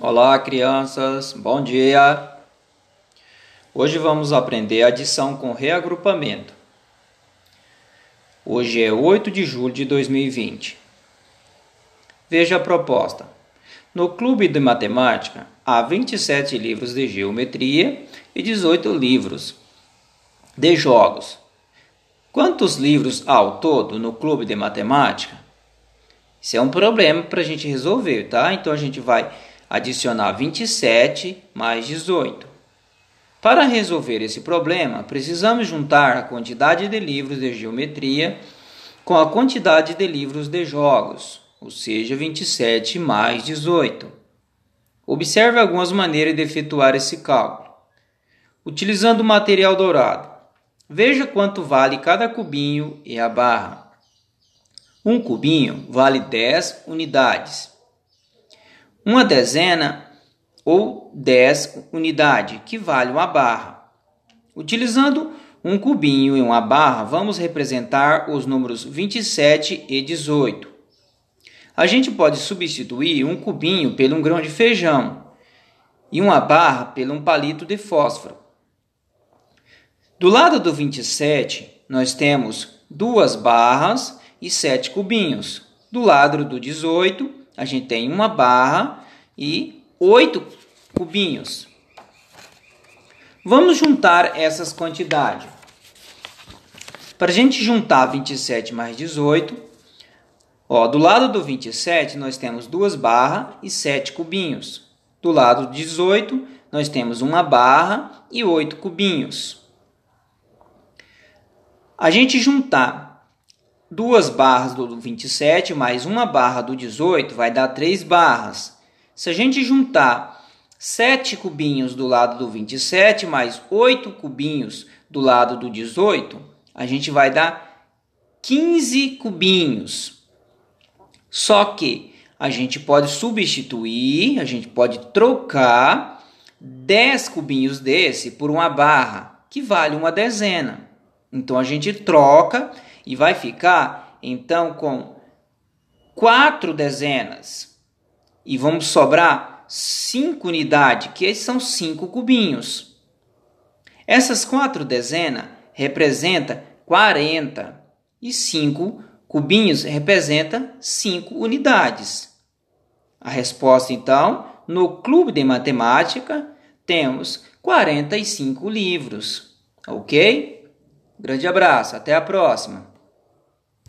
Olá, crianças, bom dia! Hoje vamos aprender adição com reagrupamento. Hoje é 8 de julho de 2020. Veja a proposta. No Clube de Matemática há 27 livros de geometria e 18 livros de jogos. Quantos livros há ao todo no Clube de Matemática? Isso é um problema para a gente resolver, tá? Então a gente vai adicionar 27 mais 18. Para resolver esse problema, precisamos juntar a quantidade de livros de geometria com a quantidade de livros de jogos, ou seja, 27 mais 18. Observe algumas maneiras de efetuar esse cálculo. Utilizando o material dourado, veja quanto vale cada cubinho e a barra. Um cubinho vale 10 unidades uma dezena ou 10 unidade, que vale uma barra. Utilizando um cubinho e uma barra, vamos representar os números 27 e 18. A gente pode substituir um cubinho pelo um grão de feijão e uma barra pelo um palito de fósforo. Do lado do 27, nós temos duas barras e sete cubinhos. Do lado do 18, a gente tem uma barra e oito cubinhos. Vamos juntar essas quantidades. Para a gente juntar 27 mais 18, ó, do lado do 27 nós temos duas barras e sete cubinhos. Do lado do 18 nós temos uma barra e oito cubinhos. A gente juntar duas barras do 27 mais uma barra do 18 vai dar três barras. Se a gente juntar 7 cubinhos do lado do 27 mais 8 cubinhos do lado do 18, a gente vai dar 15 cubinhos. Só que a gente pode substituir, a gente pode trocar 10 cubinhos desse por uma barra, que vale uma dezena. Então a gente troca e vai ficar então com quatro dezenas e vamos sobrar cinco unidades, que são cinco cubinhos. Essas quatro dezenas representam 40 e cinco cubinhos representa cinco unidades. A resposta então, no clube de matemática temos 45 livros, ok? Grande abraço, até a próxima!